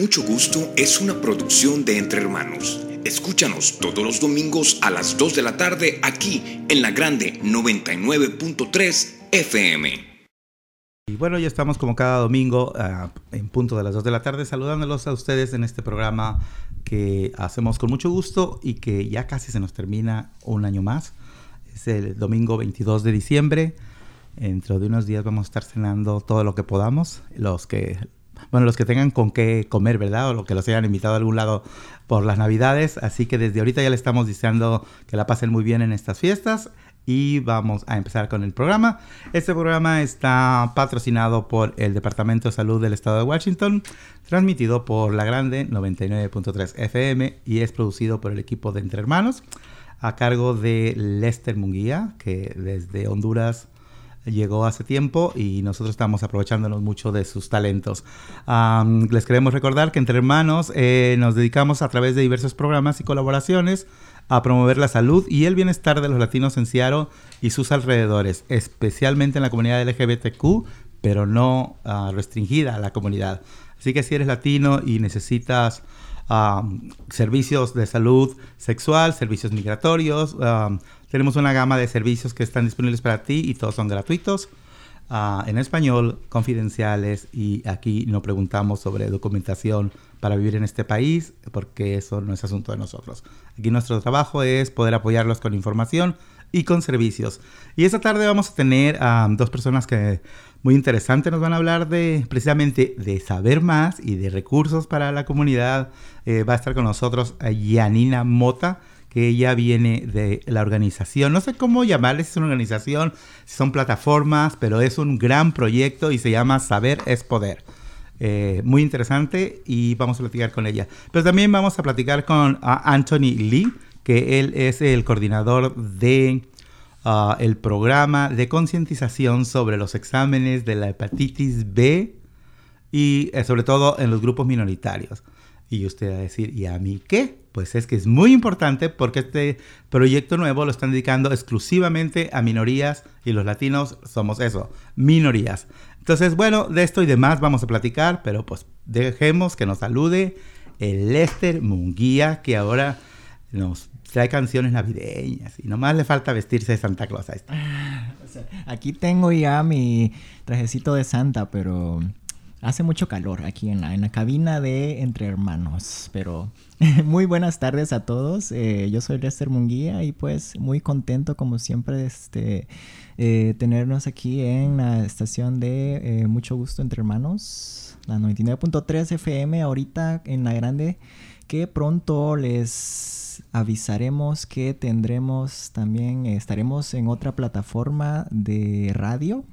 Mucho Gusto es una producción de Entre Hermanos. Escúchanos todos los domingos a las 2 de la tarde aquí en la Grande 99.3 FM. Y bueno, ya estamos como cada domingo uh, en punto de las 2 de la tarde saludándolos a ustedes en este programa que hacemos con mucho gusto y que ya casi se nos termina un año más. Es el domingo 22 de diciembre. Dentro de unos días vamos a estar cenando todo lo que podamos. Los que bueno, los que tengan con qué comer, ¿verdad? O los que los hayan invitado a algún lado por las Navidades. Así que desde ahorita ya le estamos deseando que la pasen muy bien en estas fiestas. Y vamos a empezar con el programa. Este programa está patrocinado por el Departamento de Salud del Estado de Washington, transmitido por La Grande 99.3 FM y es producido por el equipo de Entre Hermanos a cargo de Lester Munguía, que desde Honduras llegó hace tiempo y nosotros estamos aprovechándonos mucho de sus talentos. Um, les queremos recordar que entre hermanos eh, nos dedicamos a través de diversos programas y colaboraciones a promover la salud y el bienestar de los latinos en Seattle y sus alrededores, especialmente en la comunidad LGBTQ, pero no uh, restringida a la comunidad. Así que si eres latino y necesitas um, servicios de salud sexual, servicios migratorios, um, tenemos una gama de servicios que están disponibles para ti y todos son gratuitos. Uh, en español, confidenciales y aquí no preguntamos sobre documentación para vivir en este país porque eso no es asunto de nosotros. Aquí nuestro trabajo es poder apoyarlos con información y con servicios. Y esta tarde vamos a tener a dos personas que muy interesantes nos van a hablar de precisamente de saber más y de recursos para la comunidad. Eh, va a estar con nosotros Yanina Mota que ella viene de la organización. No sé cómo llamarle si es una organización, son plataformas, pero es un gran proyecto y se llama Saber es Poder. Eh, muy interesante y vamos a platicar con ella. Pero también vamos a platicar con uh, Anthony Lee, que él es el coordinador de uh, el programa de concientización sobre los exámenes de la hepatitis B y eh, sobre todo en los grupos minoritarios. Y usted va a decir, ¿y a mí qué? Pues es que es muy importante porque este proyecto nuevo lo están dedicando exclusivamente a minorías y los latinos somos eso, minorías. Entonces, bueno, de esto y demás vamos a platicar, pero pues dejemos que nos salude el Lester Munguía, que ahora nos trae canciones navideñas y nomás le falta vestirse de Santa Claus. Ahí está. Aquí tengo ya mi trajecito de Santa, pero Hace mucho calor aquí en la, en la cabina de Entre Hermanos, pero muy buenas tardes a todos. Eh, yo soy Lester Munguía y pues muy contento como siempre este, eh, tenernos aquí en la estación de eh, Mucho Gusto Entre Hermanos, la 99.3 FM ahorita en la grande, que pronto les avisaremos que tendremos también, estaremos en otra plataforma de radio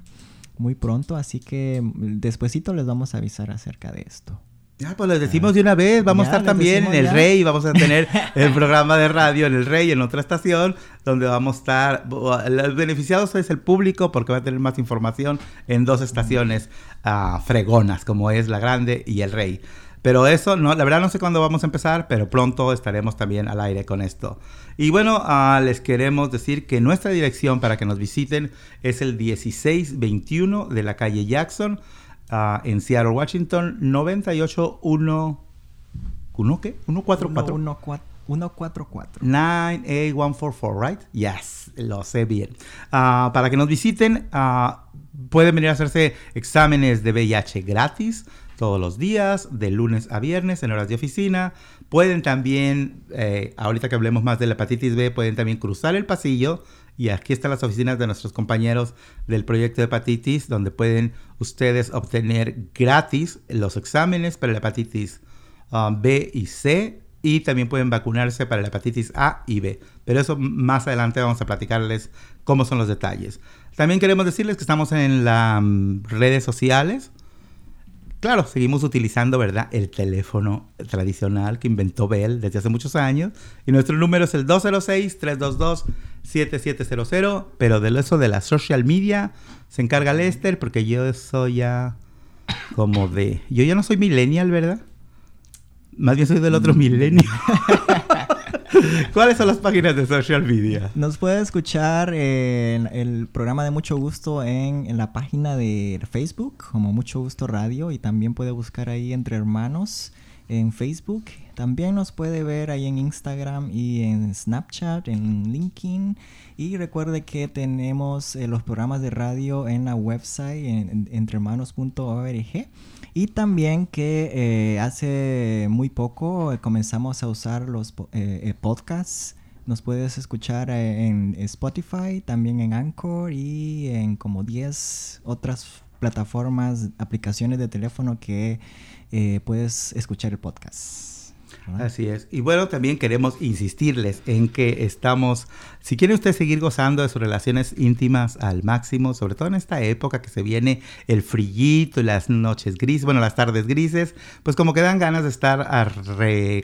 muy pronto, así que mm, despuesito les vamos a avisar acerca de esto. Ya, pues les decimos de una vez, vamos a estar también en El Rey, vamos a tener el programa de radio en El Rey, en otra estación, donde vamos a estar, los beneficiados es el público porque va a tener más información en dos estaciones uh, fregonas, como es La Grande y El Rey. Pero eso, no, la verdad no sé cuándo vamos a empezar, pero pronto estaremos también al aire con esto. Y bueno, uh, les queremos decir que nuestra dirección para que nos visiten es el 1621 de la calle Jackson, uh, en Seattle, Washington, 981... ¿Uno qué? 144. 144. 9A144, right? Yes, lo sé bien. Uh, para que nos visiten, pueden venir a hacerse exámenes de VIH gratis todos los días, de lunes a viernes en horas de oficina. Pueden también, eh, ahorita que hablemos más de la hepatitis B, pueden también cruzar el pasillo y aquí están las oficinas de nuestros compañeros del proyecto de hepatitis, donde pueden ustedes obtener gratis los exámenes para la hepatitis um, B y C y también pueden vacunarse para la hepatitis A y B. Pero eso más adelante vamos a platicarles cómo son los detalles. También queremos decirles que estamos en las um, redes sociales. Claro, seguimos utilizando, ¿verdad? El teléfono tradicional que inventó Bell desde hace muchos años. Y nuestro número es el 206-322-7700. Pero de eso de la social media se encarga Lester porque yo soy ya como de... Yo ya no soy millennial, ¿verdad? Más bien soy del otro mm. millennial. ¿Cuáles son las páginas de social media? Nos puede escuchar en el programa de Mucho Gusto en, la página de Facebook, como Mucho Gusto Radio, y también puede buscar ahí Entre Hermanos en Facebook. También nos puede ver ahí en Instagram y en Snapchat, en LinkedIn. Y recuerde que tenemos eh, los programas de radio en la website en, entrehermanos.org. Y también que eh, hace muy poco eh, comenzamos a usar los podcasts. Nos puedes escuchar en Spotify, también en Anchor y en como 10 otras plataformas, aplicaciones de teléfono que eh, puedes escuchar el podcast. Así es. Y bueno, también queremos insistirles en que estamos, si quiere usted seguir gozando de sus relaciones íntimas al máximo, sobre todo en esta época que se viene el frillito y las noches grises, bueno, las tardes grises, pues como que dan ganas de estar,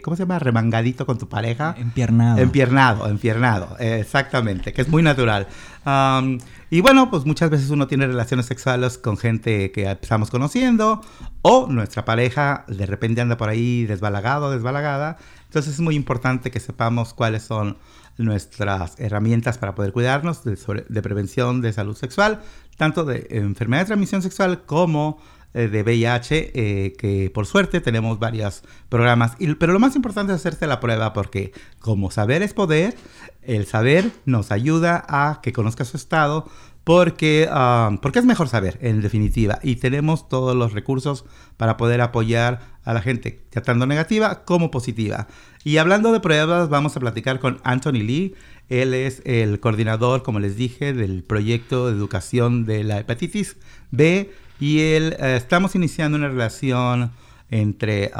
¿cómo se llama? Remangadito con tu pareja. Empiernado. Empiernado, empiernado, exactamente, que es muy natural. Y bueno, pues muchas veces uno tiene relaciones sexuales con gente que estamos conociendo o nuestra pareja de repente anda por ahí desbalagado, desbalagada. Entonces es muy importante que sepamos cuáles son nuestras herramientas para poder cuidarnos de, prevención de salud sexual, tanto de enfermedad de transmisión sexual como de VIH, eh, que por suerte tenemos varios programas. pero lo más importante es hacerse la prueba porque como saber es poder, el saber nos ayuda a que conozca su estado, porque, ah, porque es mejor saber, en definitiva, y tenemos todos los recursos para poder apoyar a la gente, tanto negativa como positiva. Y hablando de pruebas, vamos a platicar con Anthony Lee. Él es el coordinador, como les dije, del proyecto de educación de la hepatitis B y él, eh, estamos iniciando una relación entre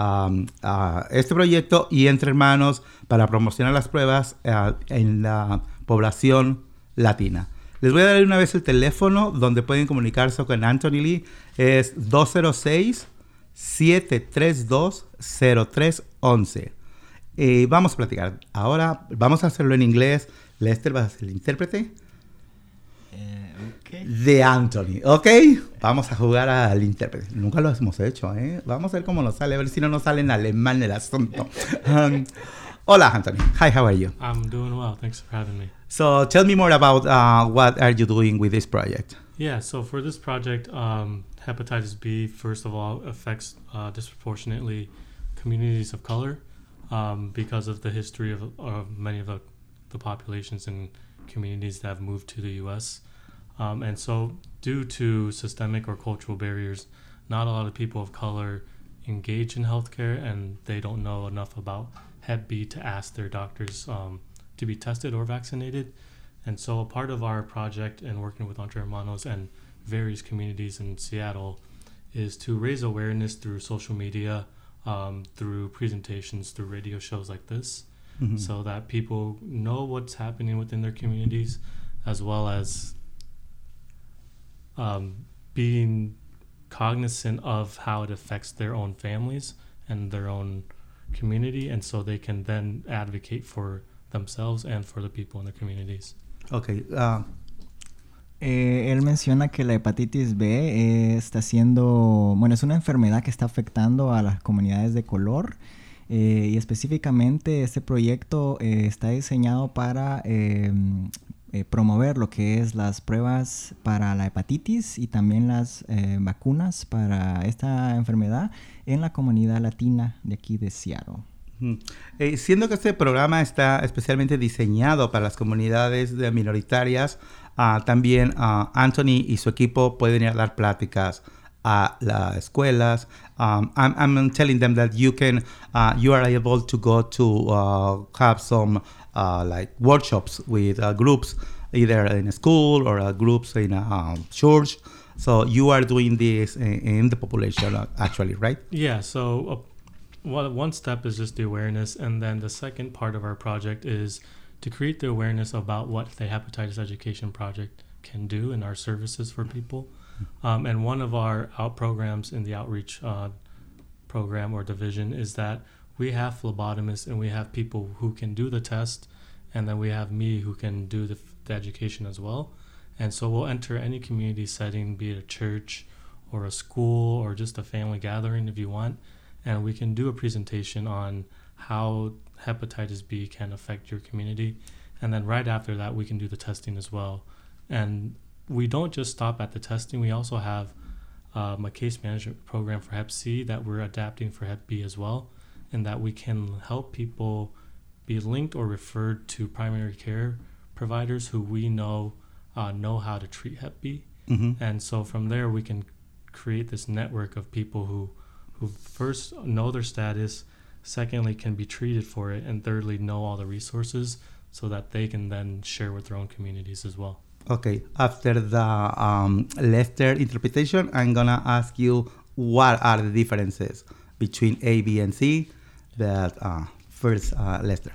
este proyecto y entre hermanos para promocionar las pruebas eh, en la población latina. Les voy a dar una vez el teléfono donde pueden comunicarse con Anthony Lee. Es 206-732-0311. Eh, vamos a platicar. Ahora vamos a hacerlo en inglés. Lester va a ser el intérprete. De Anthony, ¿ok? Vamos a jugar al intérprete. Nunca lo hemos hecho, ¿eh? Vamos a ver cómo nos sale, a ver si no nos sale en alemán el asunto. Um, hola, Anthony. Hi, how are you? I'm doing well. Thanks for having me. So tell me more about uh, what are you doing with this project? Yeah, so for this project, um, hepatitis B, first of all, affects uh, disproportionately communities of color um, because of the history of, of many of the, the, populations and communities that have moved to the U.S. Um, and so, due to systemic or cultural barriers, not a lot of people of color engage in healthcare and they don't know enough about Hep B to ask their doctors um, to be tested or vaccinated. And so, a part of our project and working with Entre Hermanos and various communities in Seattle is to raise awareness through social media, um, through presentations, through radio shows like this, mm-hmm. so that people know what's happening within their communities, as well as um, being cognizant of how it affects their own families and their own community, and so they can then advocate for themselves and for the people in their communities. Okay. Uh, eh, él menciona que la hepatitis B eh, está siendo, bueno, es una enfermedad que está afectando a las comunidades de color eh, y específicamente este proyecto eh, está diseñado para em, eh, promover lo que es las pruebas para la hepatitis y también las eh, vacunas para esta enfermedad en la comunidad latina de aquí de Seattle. Eh, siendo que este programa está especialmente diseñado para las comunidades minoritarias, uh, también uh, Anthony y su equipo pueden ir a dar pláticas a las escuelas. Um, I'm, telling them that uh, you are able to go to have some like workshops with uh, groups, either in a school or uh, groups in a um, church. So you are doing this in, in the population, actually, right? Yeah. So well, one step is just the awareness, and then the second part of our project is to create the awareness about what the Hepatitis Education Project can do in our services for people. Um, and one of our out programs in the outreach uh, program or division is that we have phlebotomists and we have people who can do the test, and then we have me who can do the, the education as well. And so we'll enter any community setting, be it a church or a school or just a family gathering if you want and we can do a presentation on how hepatitis B can affect your community. And then right after that, we can do the testing as well. And we don't just stop at the testing, we also have um, a case management program for Hep C that we're adapting for Hep B as well. And that we can help people be linked or referred to primary care providers who we know uh, know how to treat Hep B. Mm-hmm. And so from there, we can create this network of people who, who first know their status, secondly, can be treated for it, and thirdly, know all the resources so that they can then share with their own communities as well. Okay, after the um, Lester interpretation, I'm gonna ask you what are the differences between A, B, and C. That uh, first, uh, Lester.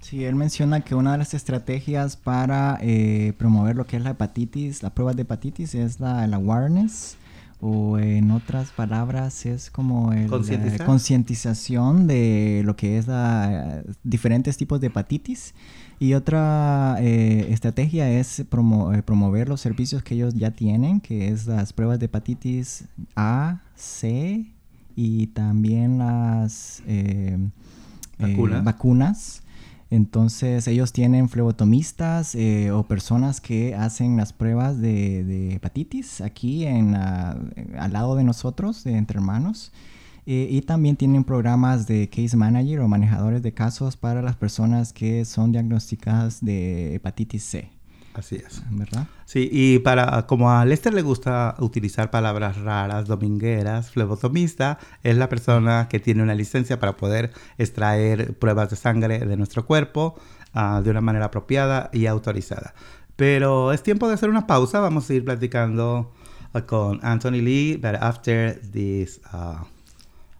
Sí, él menciona que una de las estrategias para eh, promover lo que es la hepatitis, la prueba de hepatitis, es la, el awareness, o en otras palabras es como el, la concientización de lo que es la, diferentes tipos de hepatitis. Y otra eh, estrategia es promo- eh, promover los servicios que ellos ya tienen, que es las pruebas de hepatitis A, C y también las eh, eh, Vacunas. vacunas. Entonces ellos tienen flebotomistas eh, o personas que hacen las pruebas de, de hepatitis aquí en, la- al lado de nosotros, de entre hermanos. Eh, y también tienen programas de case manager o manejadores de casos para las personas que son diagnosticadas de hepatitis C, Así es. ¿verdad? Sí, y para como a Lester le gusta utilizar palabras raras, domingueras, flebotomista, es la persona que tiene una licencia para poder extraer pruebas de sangre de nuestro cuerpo ah, de una manera apropiada y autorizada. Pero es tiempo de hacer una pausa. Vamos a ir platicando ah, con Anthony Lee, but after this, uh,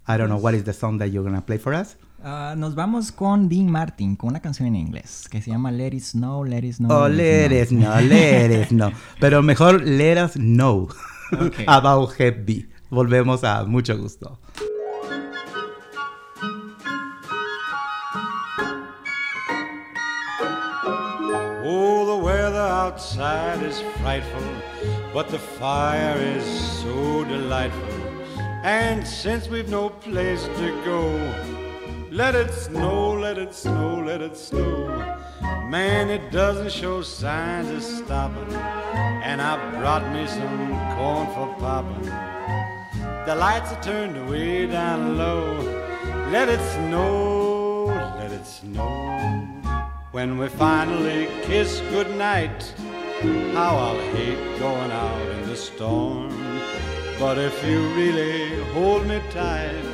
I don't know what is the song that you're gonna play for us. Ah, nos vamos con Dean Martin, con una canción en inglés que se llama Let It Snow, Let It Snow. Oh, let it know, let it know. Pero mejor let us know Ok. about B. Volvemos a mucho gusto. Oh, the weather outside is frightful, but the fire is so delightful. And since we've no place to go, let it snow, let it snow, let it snow. Man, it doesn't show signs of stopping. And I brought me some corn for popping. The lights are turned way down low. Let it snow, let it snow. When we finally kiss goodnight, how I'll hate going out in the storm. But if you really hold me tight,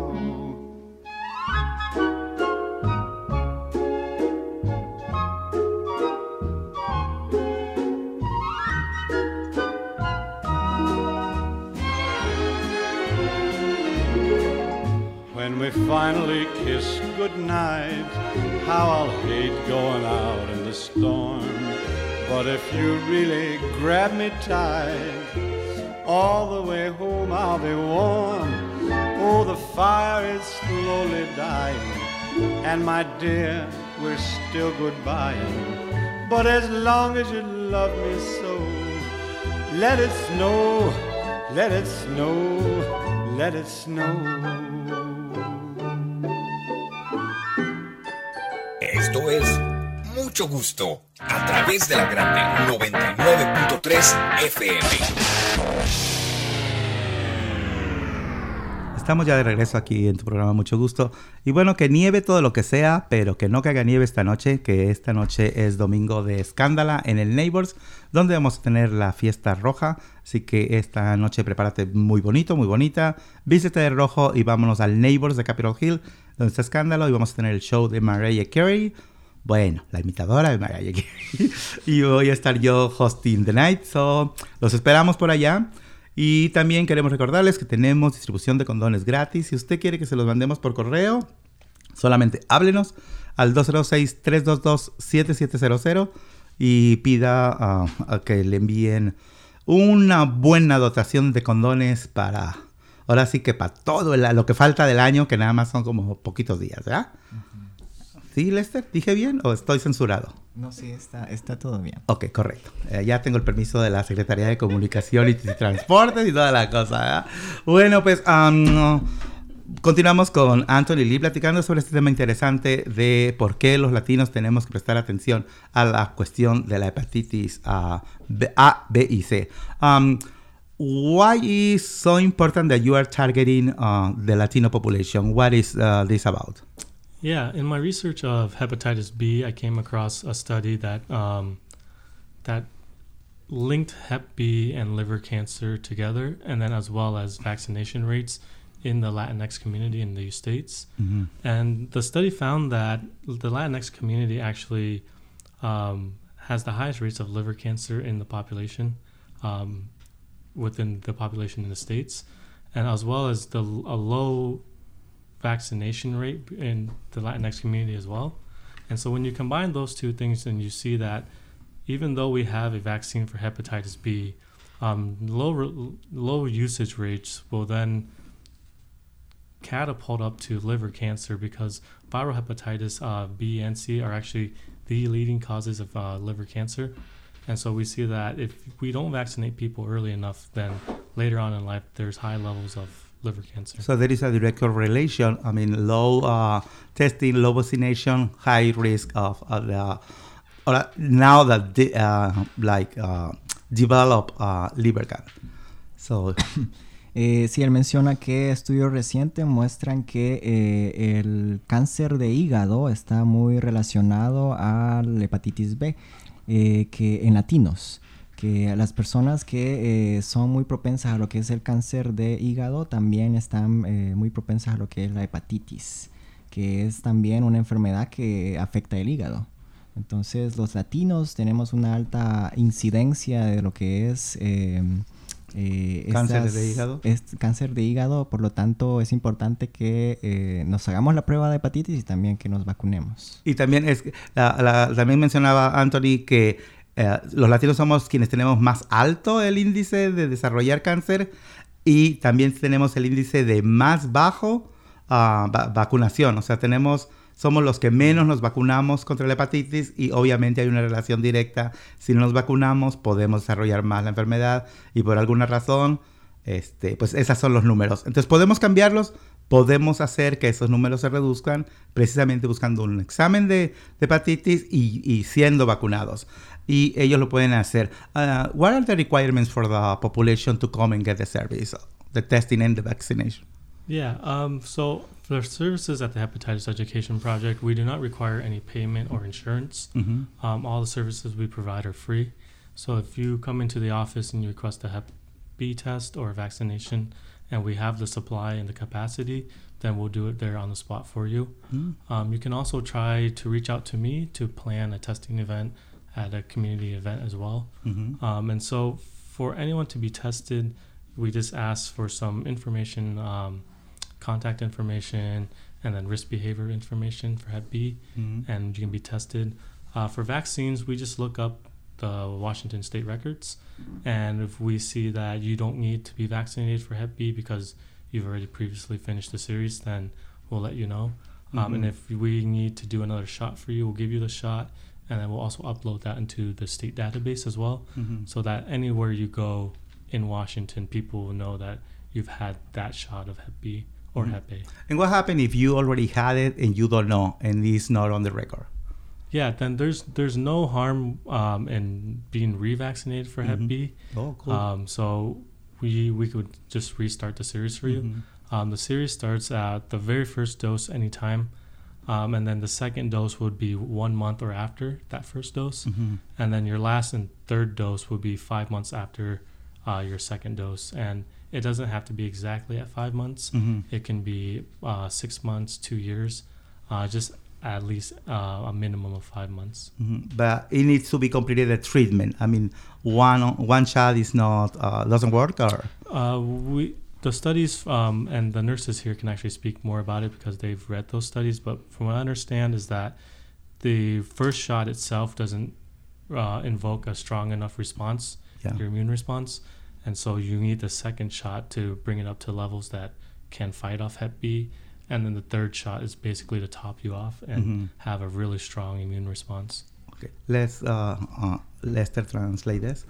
We finally kiss goodnight, how I'll hate going out in the storm. But if you really grab me tight, all the way home I'll be warm. Oh, the fire is slowly dying, and my dear, we're still goodbying. But as long as you love me so, let it snow, let it snow, let it snow. Esto es Mucho Gusto a través de la grande 99.3 FM. Estamos ya de regreso aquí en tu programa Mucho Gusto. Y bueno, que nieve todo lo que sea, pero que no caiga nieve esta noche, que esta noche es domingo de escándala en el Neighbors, donde vamos a tener la fiesta roja. Así que esta noche prepárate muy bonito, muy bonita. Vístete de rojo y vámonos al Neighbors de Capitol Hill, donde está escándalo y vamos a tener el show de Mariah Carey. Bueno, la imitadora de Mariah Carey. y voy a estar yo hosting the night. So, los esperamos por allá. Y también queremos recordarles que tenemos distribución de condones gratis. Si usted quiere que se los mandemos por correo, solamente háblenos al 206-322-7700 y pida ah, que le envíen una buena dotación de condones para, ahora sí que para todo lo que falta del año, que nada más son como poquitos días, ¿verdad? ¿Sí, Lester? ¿Dije bien o estoy censurado? No, sí, está, está todo bien. Ok, correcto. Eh, ya tengo el permiso de la Secretaría de Comunicación y Transportes y toda la cosa. ¿verdad? Bueno, pues um, continuamos con Anthony Lee platicando sobre este tema interesante de por qué los latinos tenemos que prestar atención a la cuestión de la hepatitis uh, B, A, B y C. Um, why is so important that you are targeting uh, the Latino population? What is uh, this about? Yeah, in my research of hepatitis B, I came across a study that um, that linked Hep B and liver cancer together, and then as well as vaccination rates in the Latinx community in the states. Mm-hmm. And the study found that the Latinx community actually um, has the highest rates of liver cancer in the population, um, within the population in the states, and as well as the a low vaccination rate in the Latinx community as well. And so when you combine those two things, and you see that even though we have a vaccine for hepatitis B, um, low low usage rates will then catapult up to liver cancer because viral hepatitis uh, B and C are actually the leading causes of uh, liver cancer. And so we see that if we don't vaccinate people early enough, then later on in life, there's high levels of liver cancer. So there is a direct correlation. I mean, low uh, testing, low vaccination, high risk of uh, the uh, now that the, uh, like uh, develop uh, liver cancer. So. Eh, sí, él menciona que estudios recientes muestran que eh, el cáncer de hígado está muy relacionado a la hepatitis B, eh, que en latinos, que las personas que eh, son muy propensas a lo que es el cáncer de hígado también están eh, muy propensas a lo que es la hepatitis, que es también una enfermedad que afecta el hígado. Entonces los latinos tenemos una alta incidencia de lo que es... Eh, eh, cáncer estas- de hígado. es cáncer de hígado, por lo tanto es importante que eh, nos hagamos la prueba de hepatitis y también que nos vacunemos. Y también es la- también mencionaba Anthony que eh, los latinos somos quienes tenemos más alto el índice de desarrollar cáncer y también tenemos el índice de más bajo ah, va- vacunación. O sea, tenemos somos los que menos nos vacunamos contra la hepatitis y obviamente hay una relación directa. Si no nos vacunamos, podemos desarrollar más la enfermedad y por alguna razón, este, pues esos son los números. Entonces podemos cambiarlos, podemos hacer que esos números se reduzcan precisamente buscando un examen de, hepatitis y siendo vacunados. Y ellos lo pueden hacer. Uh, what are the requirements for the population to come and get the service, the testing and the vaccination? Yeah. Um, so for services at the Hepatitis Education Project, we do not require any payment or insurance. Mhm. Um, all the services we provide are free. So if you come into the office and you request a Hep B test or a vaccination, and we have the supply and the capacity, then we'll do it there on the spot for you. Mm. Um, you can also try to reach out to me to plan a testing event at a community event as well. Mhm. Um, and so, for anyone to be tested, we just ask for some information, um, contact information, and then risk behavior information for Hep B, Mhm. and you can be tested. Uh, for vaccines, we just look up the Washington state records, and if we see that you don't need to be vaccinated for Hep B because you've already previously finished the series, then we'll let you know. Um, and Mhm. if we need to do another shot for you, we'll give you the shot, and then we'll also upload that into the state database as well Mhm. so that anywhere you go in Washington, people will know that you've had that shot of Hep B or Mhm. Hep A. And what happened if you already had it and you don't know and it's not on the record? Yeah, then there's there's no harm um, in being revaccinated for. Hep B. Oh, cool. Um, so we we could just restart the series for you. Mhm. Um, the series starts at the very first dose anytime, um, and then the second dose would be one month or after that first dose, Mhm. and then your last and third dose would be five months after uh, your second dose. And it doesn't have to be exactly at five months. Mhm. It can be uh, six months, two years, uh, just at least uh, a minimum of five months. Mhm. But it needs to be completed a treatment. I mean, one one shot is not uh, doesn't work, or Uh, we the studies um, and the nurses here can actually speak more about it because they've read those studies. But from what I understand, is that the first shot itself doesn't uh, invoke a strong enough response, yeah. your immune response, and so you need the second shot to bring it up to levels that can fight off Hep B. and then the third shot is basically to top you off and Mhm. have a really strong immune response. Okay. Let's uh, uh, Lester translate this.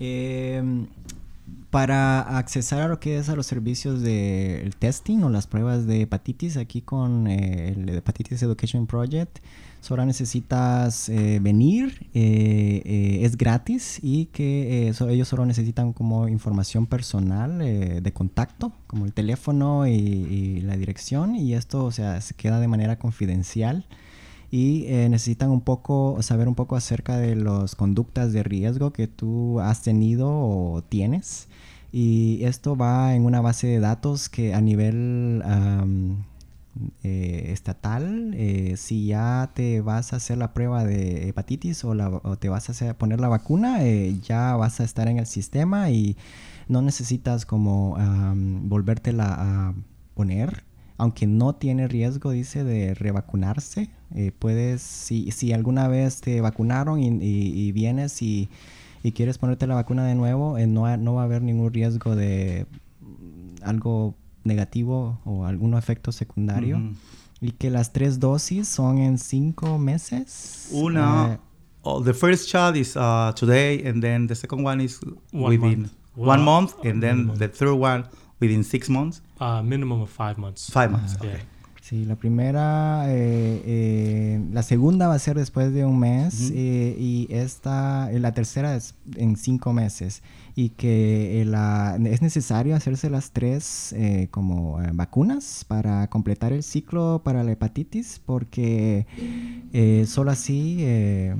Eh, para accesar a lo que es a los servicios del testing o las pruebas de hepatitis aquí con eh, el Hepatitis Education Project, solo necesitas eh, venir, eh, eh, es gratis y que eh, ellos solo necesitan como información personal eh, de contacto, como el teléfono y, y la dirección y esto, o sea, se queda de manera confidencial y eh, necesitan un poco saber un poco acerca de las conductas de riesgo que tú has tenido o tienes. Y esto va en una base de datos que a nivel eh, estatal eh, si ya te vas a hacer la prueba de hepatitis o, te vas a hacer- poner la vacuna eh, ya vas a estar en el sistema y no necesitas como am, volvértela a poner aunque no tiene riesgo, dice, de revacunarse. eh, puedes, si, si alguna vez te vacunaron y, y- y vienes y, y quieres ponerte la vacuna de nuevo, eh, no, no va a haber ningún riesgo de mm, algo negativo o algún efecto secundario. Y que las tres dosis son en cinco meses. Una, Eh, oh, the first shot is uh, today, and then the second one is One within month. one Well, month, and then the third one within six months, Uh, minimum of five months. five months. Yeah. Okay. Sí, la primera, eh, eh, la segunda va a ser después de un mes eh, y esta, eh, la tercera es en cinco meses y que eh, la- es necesario hacerse las tres eh, como eh, vacunas para completar el ciclo para la hepatitis porque eh, solo así eh,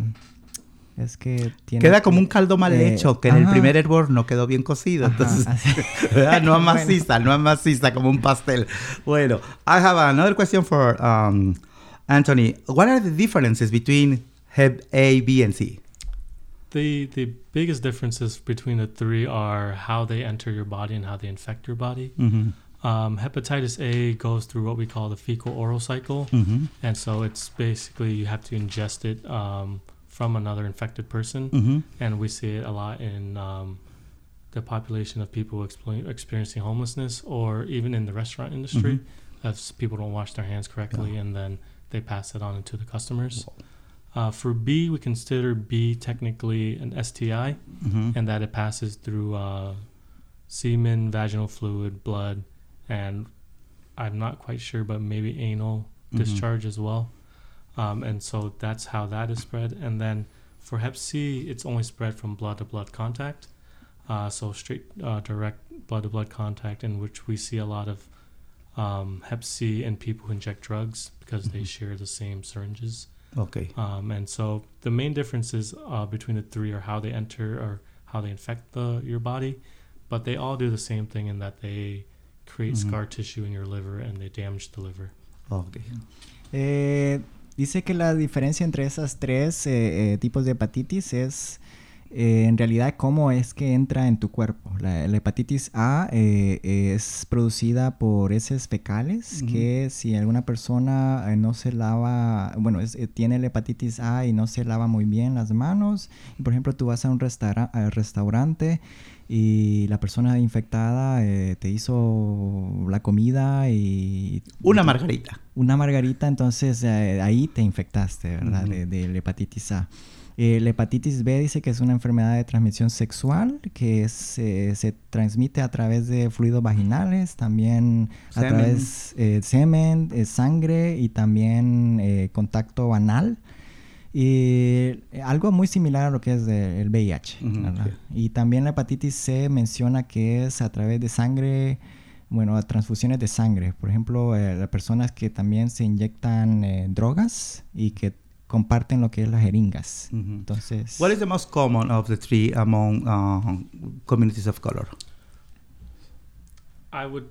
es que tiene Queda como un caldo mal eh, hecho, que en el primer hervor no quedó bien cocido. Ajá, Entonces, así. ¿verdad? no Bueno. no maciza como un pastel. Bueno, I have another question for um, Anthony. What are the differences between Hep A, B, and C? The the biggest differences between the three are how they enter your body and how they infect your body. Mhm, Um, hepatitis A goes through what we call the fecal oral cycle, mhm, and so it's basically you have to ingest it um, from another infected person, mhm, and we see it a lot in um, the population of people experiencing homelessness, or even in the restaurant industry, as people don't wash their hands correctly, and then they pass it on to the customers. Uh, for B, we consider B technically an STI, mhm. and that it passes through uh, semen, vaginal fluid, blood, and I'm not quite sure, but maybe anal Mhm. discharge as well. Um, and so that's how that is spread. And then for Hep C, it's only spread from blood to blood contact. Uh, so straight uh, direct blood to blood contact, in which we see a lot of um, Hep C in people who inject drugs because they share the same syringes. Okay. Um, and so the main differences uh, between the three are how they enter or how they infect the your body, but they all do the same thing in that they create Mhm. scar tissue in your liver and they damage the liver. Okay. Eh, dice que la diferencia entre esas tres eh, eh, tipos de hepatitis es eh, en realidad cómo es que entra en tu cuerpo. La, la hepatitis A es producida por heces fecales, que si alguna persona no se lava, bueno, es- tiene la hepatitis A y no se lava muy bien las manos, por ejemplo tú vas a un restaura- a restaurante y la persona infectada eh, te hizo la comida y... Una margarita. Una margarita, entonces eh, ahí te infectaste, ¿verdad? De, de la hepatitis A. Eh, la hepatitis B dice que es una enfermedad de transmisión sexual que es, eh, se transmite a través de fluidos vaginales, también a través de semen, sangre y también contacto anal. Y eh, algo muy similar a lo que es de- el VIH. ¿verdad? sí. Y también la hepatitis C menciona que es a través de sangre, bueno, a transfusiones de sangre. Por ejemplo, eh, las personas que también se inyectan eh, drogas y que comparten lo que es las jeringas. Mhm. Entonces, What is the most common of the three among uh, communities of color? I would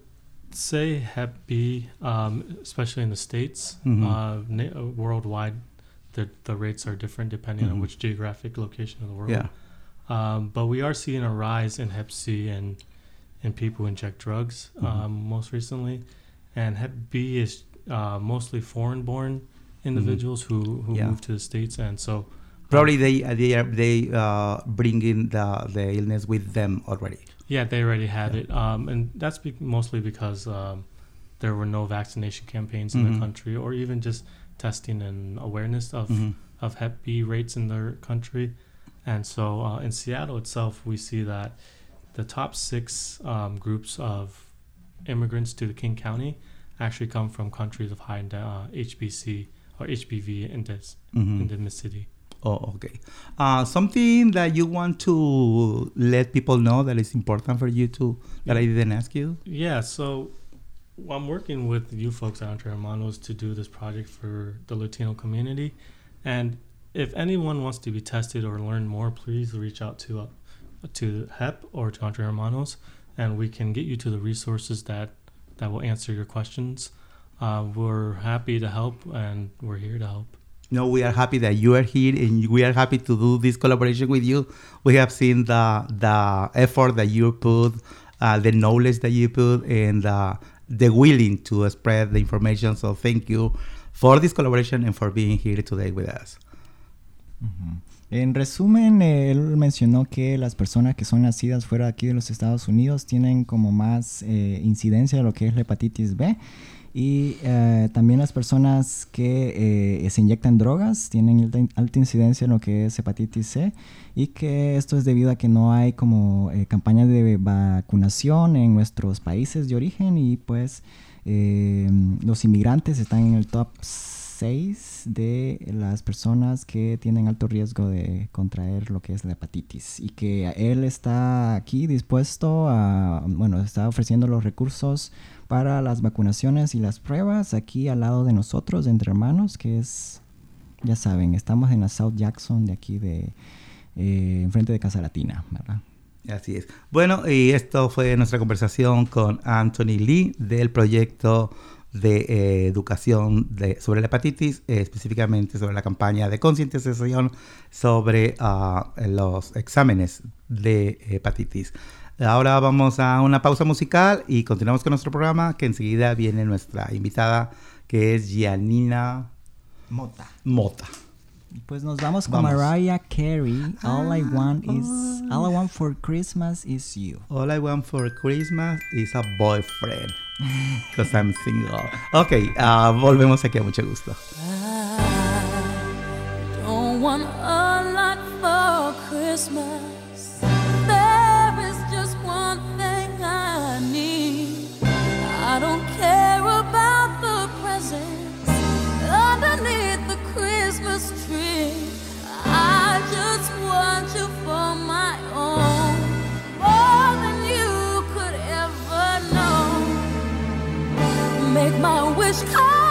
say Hep B, um, especially in the states, uh, na- uh, worldwide, the the rates are different depending Mhm. on which geographic location of the world. Yeah. Um, but we are seeing a rise in Hep C and in people who inject drugs Mhm. um, most recently, and Hep B is uh, mostly foreign-born individuals who who Mm-hmm. Yeah. move to the states, and so Probably they they are they uh, bring in the the illness with them already. Yeah, they already have Yeah. it, um, and that's be- mostly because um, there were no vaccination campaigns in the country, or even just testing and awareness of Mhm. of Hep B rates in their country. And so uh, in Seattle itself, we see that the top six um, groups of immigrants to the King County actually come from countries of high uh, HBC or HBV index Mhm. endemicity. Oh, okay. Uh, something that you want to let people know that is important for you to that I didn't ask you. Yeah, so I'm working with you folks at Entre Hermanos to do this project for the Latino community. And if anyone wants to be tested or learn more, please reach out to uh, to HEP or to Entre Hermanos, and we can get you to the resources that that will answer your questions. Uh, we're happy to help, and we're here to help. No, we are happy that you are here, and we are happy to do this collaboration with you. We have seen the the effort that you put, uh, the knowledge that you put, and uh, the willing to spread the information. So thank you for this collaboration and for being here today with us. En resumen, eh, él mencionó que las personas que son nacidas fuera de aquí de los Estados Unidos tienen como más eh, incidencia de lo que es la hepatitis B. Y eh, también las personas que eh, se inyectan drogas tienen alta, incidencia en lo que es hepatitis C. Y que esto es debido a que no hay como eh, campañas de vacunación en nuestros países de origen. Y pues eh, los inmigrantes están en el top 6 de las personas que tienen alto riesgo de contraer lo que es la hepatitis y que él está aquí dispuesto a, bueno, está ofreciendo los recursos para las vacunaciones y las pruebas aquí al lado de nosotros, entre hermanos, que es, ya saben, estamos en la South Jackson de aquí de, eh, enfrente de Casa Latina, ¿verdad? Así es. Bueno, y esto fue nuestra conversación con Anthony Lee del proyecto de eh, educación de, sobre la hepatitis, eh, específicamente sobre la campaña de concientización sobre ah, los exámenes de hepatitis. Ahora vamos a una pausa musical y continuamos con nuestro programa, que enseguida viene nuestra invitada, que es Gianina Mota. Mota. Pues nos vamos con Vamos. Mariah Carey. All I want is, all I want for Christmas is you. All I want for Christmas is a boyfriend. Because I'm single. Ok, ah, volvemos aquí a mucho gusto. I don't want a lot for Christmas. There is just one thing I need. I don't care about the presents underneath the Christmas tree. Make my wish come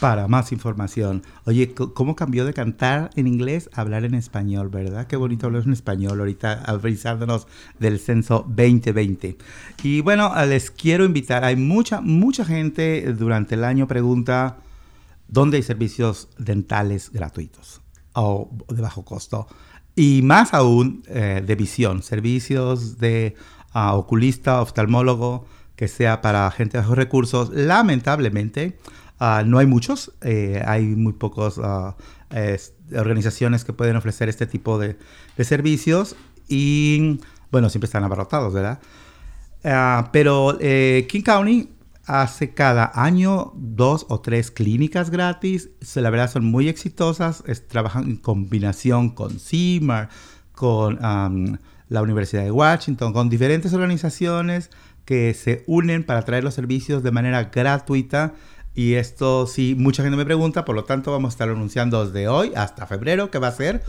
Para más información. Oye, ¿cómo cambió de cantar en inglés a hablar en español, verdad? Qué bonito hablar en español ahorita, avisándonos del censo 2020. Y bueno, les quiero invitar, hay mucha, mucha gente durante el año pregunta dónde hay servicios dentales gratuitos o de bajo costo. Y más aún eh, de visión, servicios de ah, oculista, oftalmólogo, que sea para gente de bajos recursos. Lamentablemente, ah, no hay muchos, eh, hay muy pocos ah, es- organizaciones que pueden ofrecer este tipo de, servicios y, bueno, siempre están abarrotados, ¿verdad? Ah, pero eh, King County hace cada año dos o tres clínicas gratis. La verdad son muy exitosas. es- trabajan en combinación con CIMAR, con la Universidad de Washington, con diferentes organizaciones que se unen para traer los servicios de manera gratuita. Y esto sí, mucha gente me pregunta, por lo tanto vamos a estar anunciando desde hoy hasta febrero qué va a ser.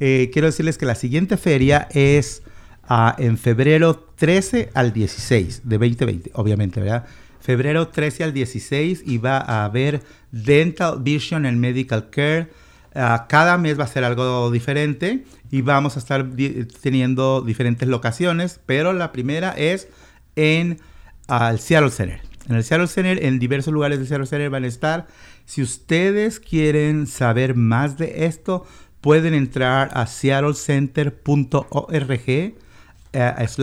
Eh, quiero decirles que la siguiente feria es ah, en febrero 13 al 16 de 2020, obviamente, ¿verdad? Febrero 13 al 16 y va a haber Dental Vision and Medical Care. Ah, cada mes va a ser algo diferente y vamos a estar teniendo diferentes locaciones, pero la primera es en ah, el Seattle Center. En el Seattle Center, en diversos lugares del Seattle Center van a estar. Si ustedes quieren saber más de esto, pueden entrar a seattlecenter.org eh.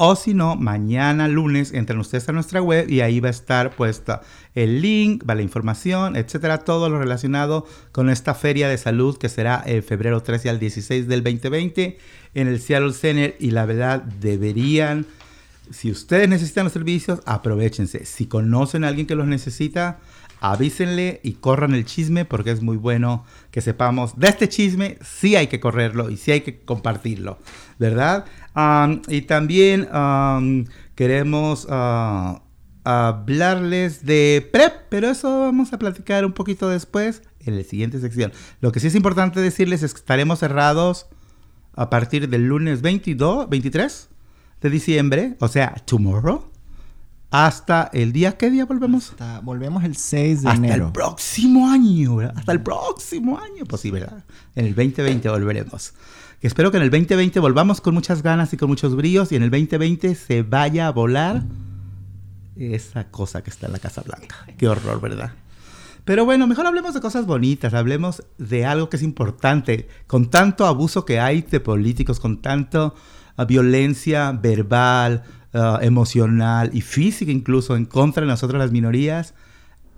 O si no, mañana lunes entran ustedes a nuestra web y ahí va a estar puesta el link, va la información, etcétera, todo lo relacionado con esta feria de salud que será en febrero 13 al 16 del 2020 en el Seattle Center. Y la verdad, deberían, si ustedes necesitan los servicios, aprovechense. Si conocen a alguien que los necesita, avísenle y corran el chisme porque es muy bueno que sepamos de este chisme, sí hay que correrlo y sí hay que compartirlo, ¿verdad? Y también queremos ah, hablarles de PrEP, pero eso vamos a platicar un poquito después en la siguiente sección. Lo que sí es importante decirles es que estaremos cerrados a partir del lunes 22, 23 de diciembre, o sea, tomorrow, hasta el día, ¿qué día volvemos? Hasta- volvemos el 6 de Hasta enero. el próximo año, ¿verdad? Hasta el próximo año, pues sí, ¿verdad? En el 2020 volveremos. Que espero que en el 2020 volvamos con muchas ganas y con muchos bríos y en el 2020 se vaya a volar esa cosa que está en la Casa Blanca. Qué horror, ¿verdad? Pero bueno, mejor hablemos de cosas bonitas, hablemos de algo que es importante. Con tanto abuso que hay de políticos, con tanto violencia verbal, ah, emocional y física incluso en contra de nosotros las minorías,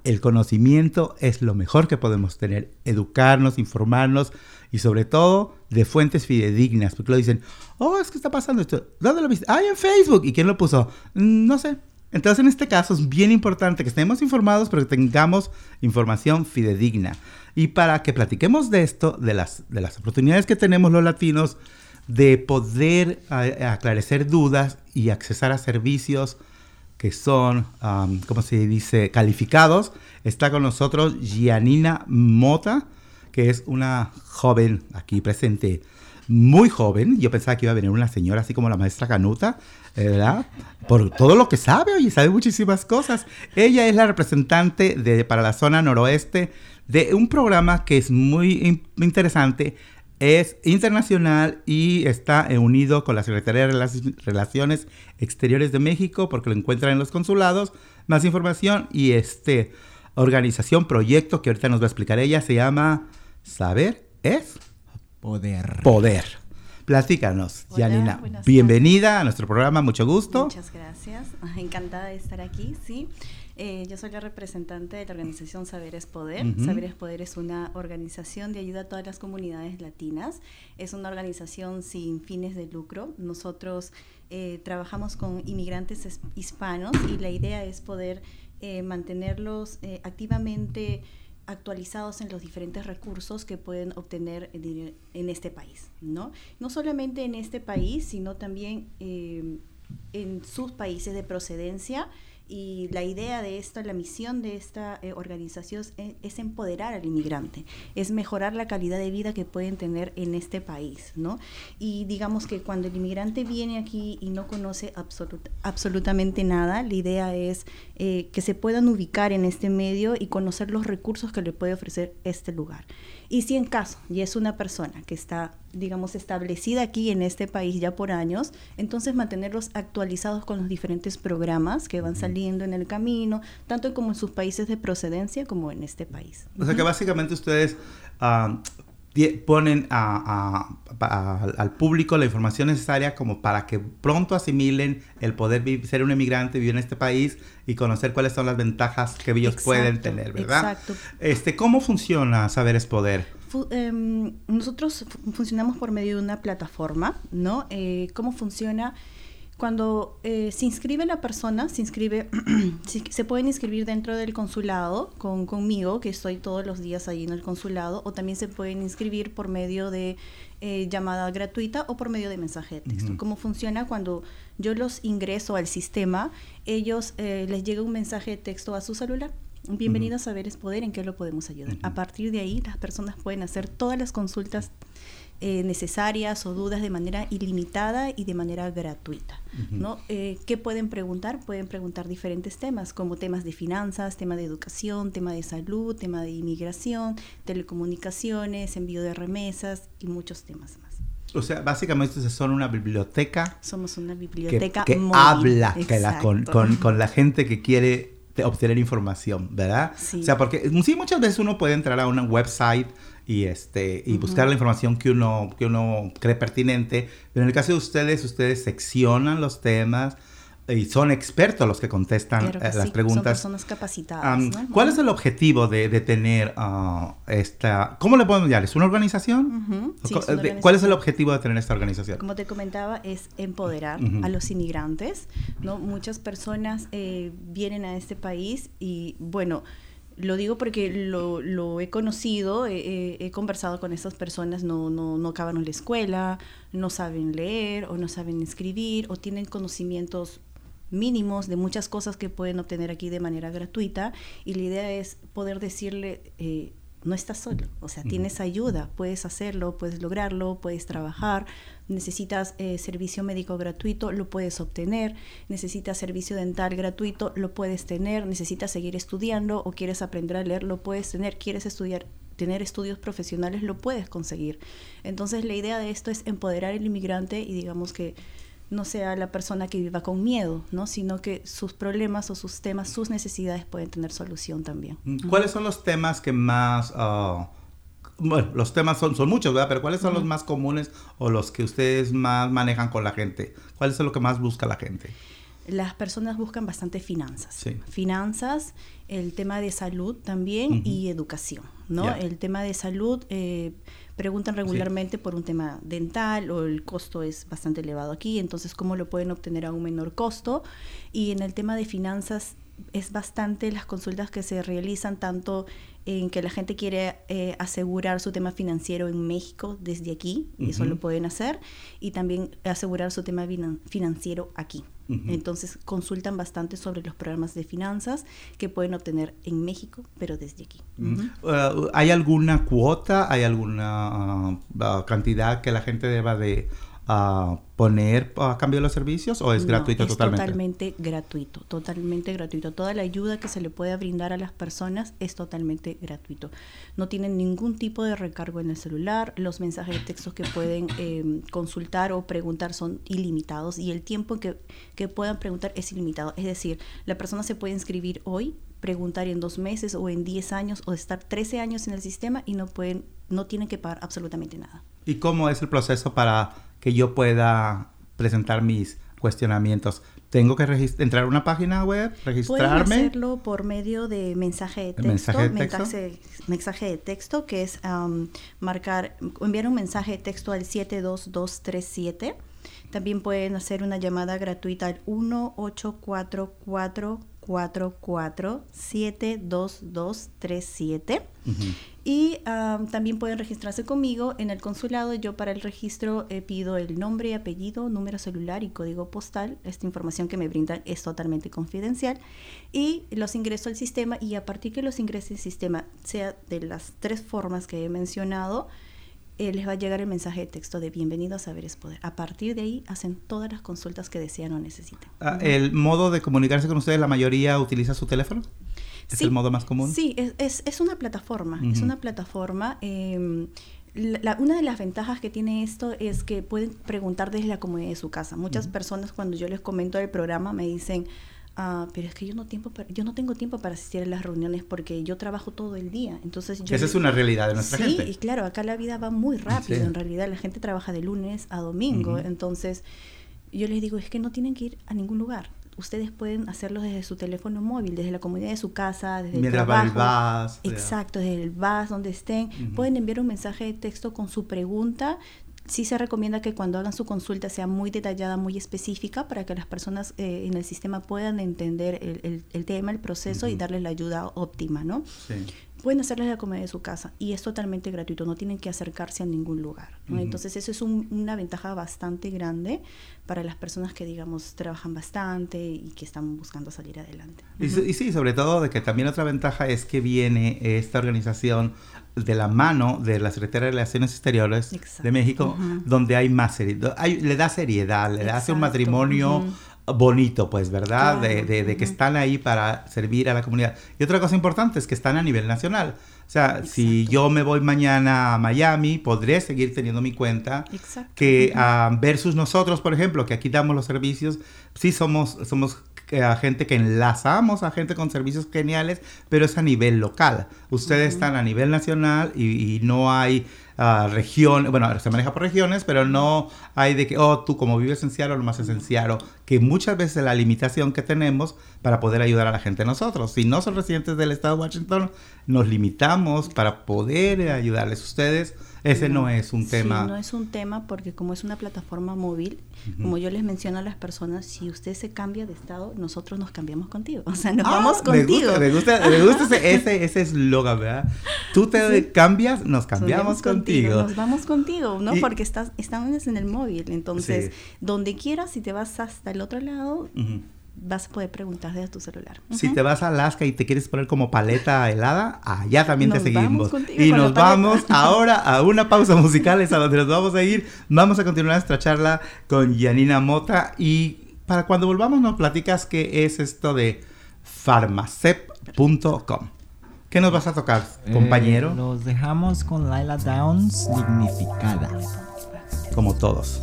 el conocimiento es lo mejor que podemos tener. Educarnos, informarnos y sobre todo de fuentes fidedignas. Porque lo dicen, oh, es que está pasando esto. ¿Dónde lo viste? Ah, en Facebook. ¿Y quién lo puso? "Mm, no sé. Entonces en este caso es bien importante que estemos informados, pero que tengamos información fidedigna. Y para que platiquemos de esto, de las, de las oportunidades que tenemos los latinos de poder aclarecer dudas y accesar a servicios que son, um, ¿cómo se dice?, calificados. Está con nosotros Gianina Mota, que es una joven aquí presente, muy joven. Yo pensaba que iba a venir una señora así como la maestra Canuta, ¿verdad? Por todo lo que sabe, oye, sabe muchísimas cosas. Ella es la representante de, para la zona noroeste de un programa que es muy in- interesante es internacional y está eh, unido con la Secretaría de Relaci- Relaciones Exteriores de México porque lo encuentran en los consulados. Más información y este organización, proyecto que ahorita nos va a explicar ella, se llama Saber es Poder. Poder. Platícanos, Hola, Janina. Bienvenida a nuestro programa, mucho gusto. Muchas gracias. Ah, Encantada de estar aquí, sí. Eh, yo soy la representante de la organización Saberes Poder. Ujú. Saberes Poder es una organización de ayuda a todas las comunidades latinas. Es una organización sin fines de lucro. Nosotros eh, trabajamos con inmigrantes es- hispanos y la idea es poder eh, mantenerlos activamente actualizados en los diferentes recursos que pueden obtener en, en este país, ¿no? No solamente en este país, sino también en sus países de procedencia y la idea de esta, la misión de esta eh, organización es, empoderar al inmigrante, es mejorar la calidad de vida que pueden tener en este país, ¿no? Y digamos que cuando el inmigrante viene aquí y no conoce absolut, absolutamente nada, la idea es eh, que se puedan ubicar en este medio y conocer los recursos que le puede ofrecer este lugar. Y si en caso y es una persona que está, digamos, establecida aquí en este país ya por años, entonces mantenerlos actualizados con los diferentes programas que van saliendo en el camino, tanto como en sus países de procedencia como en este país. O sea que básicamente ustedes uh, ponen a, a, a, al público la información necesaria como para que pronto asimilen el poder ser un emigrante, vivir en este país y conocer cuáles son las ventajas que ellos exacto, pueden tener, ¿verdad? Exacto. Este, ¿Cómo funciona Saber es Poder? Fu eh, nosotros funcionamos por medio de una plataforma, ¿no? Eh, ¿Cómo funciona? Cuando eh, se inscribe la persona, se inscribe, se pueden inscribir dentro del consulado con, conmigo, que estoy todos los días ahí en el consulado, o también se pueden inscribir por medio de eh, llamada gratuita o por medio de mensaje de texto. Uh -huh. ¿Cómo funciona? Cuando yo los ingreso al sistema, ellos eh, les llega un mensaje de texto a su celular. Bienvenido uh -huh. a Saberes Poder, ¿en qué lo podemos ayudar? Uh -huh. A partir de ahí, las personas pueden hacer todas las consultas eh, necesarias o dudas de manera ilimitada y de manera gratuita. Uh -huh. ¿no? Eh, ¿Qué pueden preguntar? Pueden preguntar diferentes temas, como temas de finanzas, tema de educación, tema de salud, tema de inmigración, telecomunicaciones, envío de remesas y muchos temas más. O sea, básicamente son una biblioteca. Somos una biblioteca que, que móvil. habla que la, con, con, con la gente que quiere obtener información, ¿verdad? Sí. O sea, porque sí, muchas veces uno puede entrar a una website y este y uh -huh. buscar la información que uno que uno cree pertinente, pero en el caso de ustedes, ustedes seccionan los temas y son expertos los que contestan claro que eh, las sí. preguntas. Son personas capacitadas. Um, ¿no? ¿Cuál es el objetivo de, de tener uh, esta, cómo le podemos llamar? ¿Es una organización? Uh -huh. sí, es una organización? ¿Cuál es el objetivo de tener esta organización? Como te comentaba, es empoderar uh -huh. a los inmigrantes. ¿no? Muchas personas eh, vienen a este país y bueno lo digo porque lo, lo he conocido, he, he, conversado con estas personas, no, no, no acabaron la escuela, no saben leer o no saben escribir o tienen conocimientos mínimos de muchas cosas que pueden obtener aquí de manera gratuita y la idea es poder decirle, eh, no estás solo, o sea, tienes ayuda, puedes hacerlo, puedes lograrlo, puedes trabajar, necesitas eh, servicio médico gratuito, lo puedes obtener, necesitas servicio dental gratuito, lo puedes tener, necesitas seguir estudiando o quieres aprender a leer, lo puedes tener, quieres estudiar tener estudios profesionales, lo puedes conseguir. Entonces la idea de esto es empoderar al inmigrante y digamos que no sea la persona que viva con miedo, ¿no? sino que sus problemas o sus temas, sus necesidades pueden tener solución también. ¿Cuáles son los temas que más... Uh, bueno, los temas son, son muchos, ¿verdad? Pero ¿cuáles son uh -huh. los más comunes o los que ustedes más manejan con la gente? ¿Cuál es lo que más busca la gente? Las personas buscan bastante finanzas. Sí. Finanzas, el tema de salud también uh -huh. y educación, ¿no? Yeah. El tema de salud... Eh, preguntan regularmente sí. por un tema dental o el costo es bastante elevado aquí, entonces cómo lo pueden obtener a un menor costo. Y en el tema de finanzas es bastante las consultas que se realizan tanto en que la gente quiere eh, asegurar su tema financiero en México desde aquí, uh -huh. eso lo pueden hacer, y también asegurar su tema financiero aquí. Uh -huh. Entonces consultan bastante sobre los programas de finanzas que pueden obtener en México, pero desde aquí. Uh -huh. ¿Hay alguna cuota, hay alguna uh, cantidad que la gente deba de uh, poner a cambio de los servicios o es no, gratuito es totalmente? totalmente gratuito, totalmente gratuito. Toda la ayuda que se le pueda brindar a las personas es totalmente gratuito. No tienen ningún tipo de recargo en el celular, los mensajes de texto que pueden eh, consultar o preguntar son ilimitados y el tiempo que, que puedan preguntar es ilimitado. Es decir, la persona se puede inscribir hoy, preguntar en dos meses o en 10 años o estar 13 años en el sistema y no pueden, no tienen que pagar absolutamente nada. ¿Y cómo es el proceso para que yo pueda presentar mis cuestionamientos. ¿Tengo que entrar a una página web, registrarme? Pueden hacerlo por medio de mensaje de texto, mensaje de texto? Mensaje, mensaje de texto que es um, marcar, enviar un mensaje de texto al 72237. También pueden hacer una llamada gratuita al 1844 444-72237. Y um, también pueden registrarse conmigo en el consulado. Yo para el registro eh, pido el nombre, apellido, número celular y código postal. Esta información que me brindan es totalmente confidencial. Y los ingreso al sistema y a partir que los ingresos al sistema, sea de las tres formas que he mencionado, eh, les va a llegar el mensaje de texto de bienvenido a Saberes Poder. A partir de ahí hacen todas las consultas que desean o necesiten. Ah, ¿El modo de comunicarse con ustedes, la mayoría utiliza su teléfono? ¿Es el modo más común? Sí, es, es, es una plataforma. Es una plataforma. Eh, la, una de las ventajas que tiene esto es que pueden preguntar desde la comodidad de su casa. Muchas personas cuando yo les comento el programa me dicen, Ah, pero es que yo no, tiempo yo no tengo tiempo para asistir a las reuniones porque yo trabajo todo el día. Entonces yo Esa es una realidad de nuestra gente. Sí, y claro, acá la vida va muy rápido. En realidad la gente trabaja de lunes a domingo. Entonces yo les digo, es que no tienen que ir a ningún lugar. Ustedes pueden hacerlo desde su teléfono móvil, desde la comunidad de su casa, desde Mientras el trabajo. Va el bus, Exacto, desde el bus, donde estén. Pueden enviar un mensaje de texto con su pregunta sí se recomienda que cuando hagan su consulta sea muy detallada, muy específica, para que las personas eh, en el sistema puedan entender el, el, tema, el proceso y darles la ayuda óptima, ¿no? Sí. Pueden hacerles la comida de su casa y es totalmente gratuito, no tienen que acercarse a ningún lugar. Entonces eso es una ventaja bastante grande para las personas que, digamos, trabajan bastante y que están buscando salir adelante. Y, y sí, sobre todo de que también otra ventaja es que viene esta organización de la mano de la Secretaría de Relaciones Exteriores de México, donde hay más seriedad, le da seriedad, le hace un matrimonio bonito, pues, ¿verdad? de, de, que están ahí para servir a la comunidad. Y otra cosa importante es que están a nivel nacional. O sea, si yo me voy mañana a Miami, podré seguir teniendo mi cuenta. Que uh, versus nosotros, por ejemplo, que aquí damos los servicios, sí somos, somos a gente que enlazamos a gente con servicios geniales, pero es a nivel local. Ustedes están a nivel nacional y, no hay uh, región, bueno, se maneja por regiones, pero no hay de que, oh, tú como vives en Seattle, lo más esencial, que muchas veces la limitación que tenemos para poder ayudar a la gente nosotros. Si no son residentes del estado de Washington, nos limitamos para poder ayudarles ustedes ese no, es un tema. Sí, no es un tema porque como es una plataforma móvil, como yo les menciono a las personas, si usted se cambia de estado, nosotros nos cambiamos contigo. O sea, nos ah, vamos contigo. Me gusta, me gusta, ese, ese eslogan, ¿verdad? Tú te cambias, nos cambiamos contigo. Nos vamos contigo, ¿no? porque estás, estamos en el móvil. Entonces, donde quieras, si te vas hasta el otro lado, vas a poder preguntar desde tu celular. Si te vas a Alaska y te quieres poner como paleta helada, allá también te seguimos. Y nos vamos ahora a una pausa musical, es a donde nos vamos a ir. Vamos a continuar nuestra charla con Yanina Mota y para cuando volvamos nos platicas qué es esto de farmacep.com. ¿Qué nos vas a tocar, eh, compañero? los dejamos con Laila Downs, dignificada. Como todos.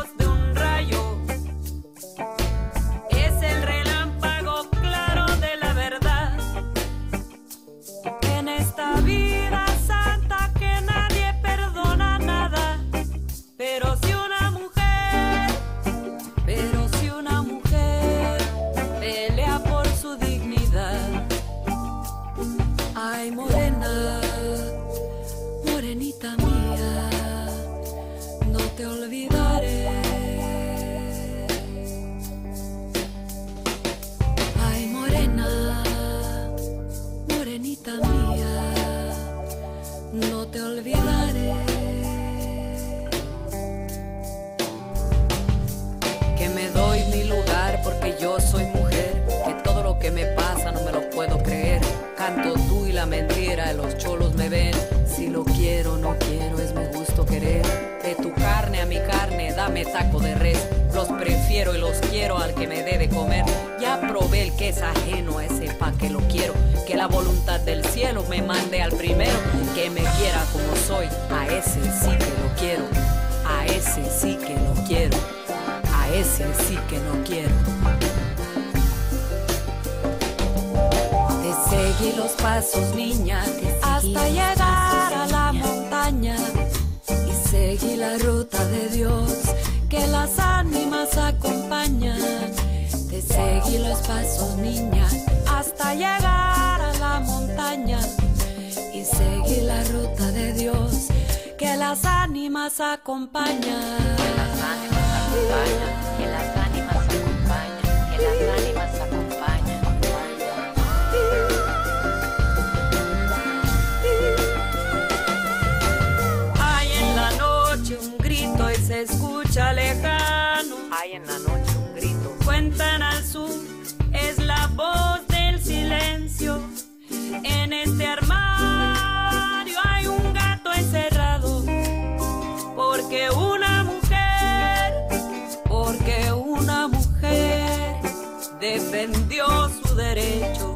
derecho.